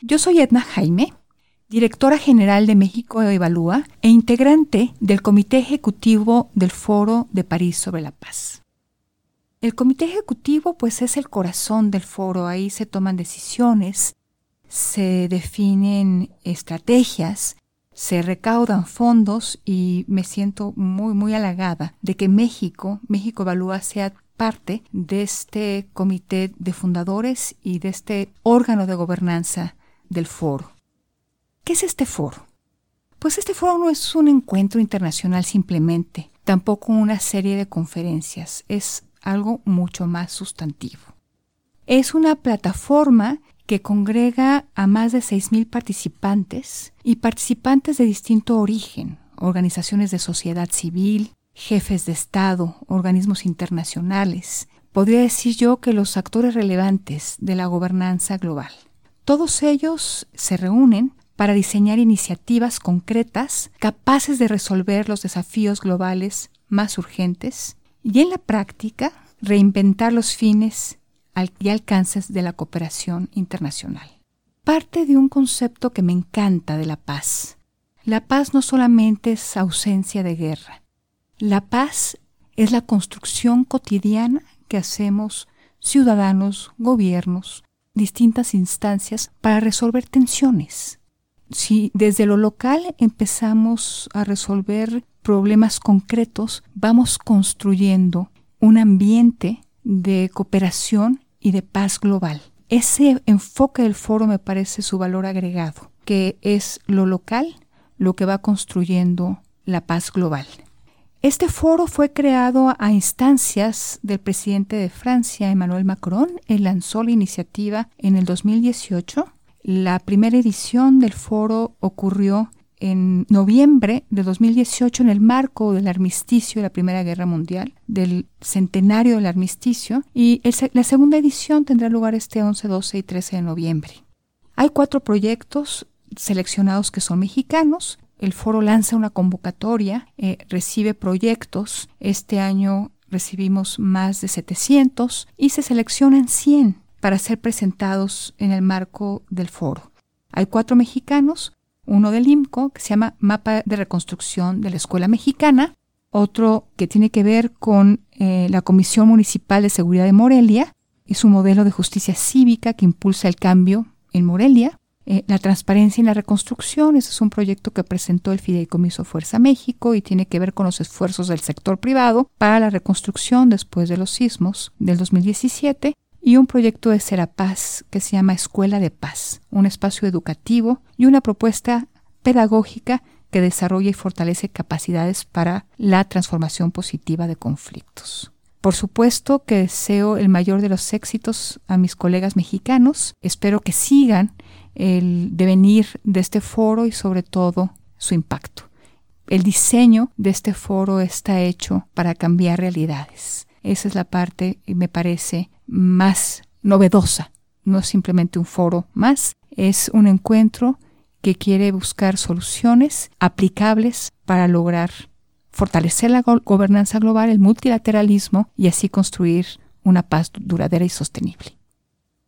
Yo soy Edna Jaime, directora general de México Evalúa e integrante del Comité Ejecutivo del Foro de París sobre la Paz. El Comité Ejecutivo pues es el corazón del foro, ahí se toman decisiones, se definen estrategias, se recaudan fondos y me siento muy muy halagada de que México, México Evalúa sea parte de este comité de fundadores y de este órgano de gobernanza del foro. ¿Qué es este foro? Pues este foro no es un encuentro internacional simplemente, tampoco una serie de conferencias, es algo mucho más sustantivo. Es una plataforma que congrega a más de 6.000 participantes y participantes de distinto origen, organizaciones de sociedad civil, jefes de Estado, organismos internacionales. Podría decir yo que los actores relevantes de la gobernanza global. Todos ellos se reúnen para diseñar iniciativas concretas capaces de resolver los desafíos globales más urgentes y en la práctica reinventar los fines y alcances de la cooperación internacional. Parte de un concepto que me encanta de la paz. La paz no solamente es ausencia de guerra. La paz es la construcción cotidiana que hacemos ciudadanos, gobiernos, distintas instancias para resolver tensiones. Si desde lo local empezamos a resolver problemas concretos, vamos construyendo un ambiente de cooperación y de paz global. Ese enfoque del foro me parece su valor agregado, que es lo local lo que va construyendo la paz global. Este foro fue creado a instancias del presidente de Francia, Emmanuel Macron. Él lanzó la iniciativa en el 2018. La primera edición del foro ocurrió en noviembre de 2018 en el marco del armisticio de la Primera Guerra Mundial, del centenario del armisticio, y la segunda edición tendrá lugar este 11, 12 y 13 de noviembre. Hay cuatro proyectos seleccionados que son mexicanos. El foro lanza una convocatoria, eh, recibe proyectos. Este año recibimos más de 700 y se seleccionan 100 para ser presentados en el marco del foro. Hay cuatro mexicanos, uno del IMCO que se llama Mapa de Reconstrucción de la Escuela Mexicana, otro que tiene que ver con eh, la Comisión Municipal de Seguridad de Morelia y su modelo de justicia cívica que impulsa el cambio en Morelia. Eh, la transparencia y la reconstrucción, ese es un proyecto que presentó el Fideicomiso Fuerza México y tiene que ver con los esfuerzos del sector privado para la reconstrucción después de los sismos del 2017 y un proyecto de Serapaz que se llama Escuela de Paz, un espacio educativo y una propuesta pedagógica que desarrolla y fortalece capacidades para la transformación positiva de conflictos. Por supuesto que deseo el mayor de los éxitos a mis colegas mexicanos. Espero que sigan el devenir de este foro y sobre todo su impacto. El diseño de este foro está hecho para cambiar realidades. Esa es la parte, me parece, más novedosa. No es simplemente un foro más, es un encuentro que quiere buscar soluciones aplicables para lograr fortalecer la gobernanza global, el multilateralismo y así construir una paz duradera y sostenible.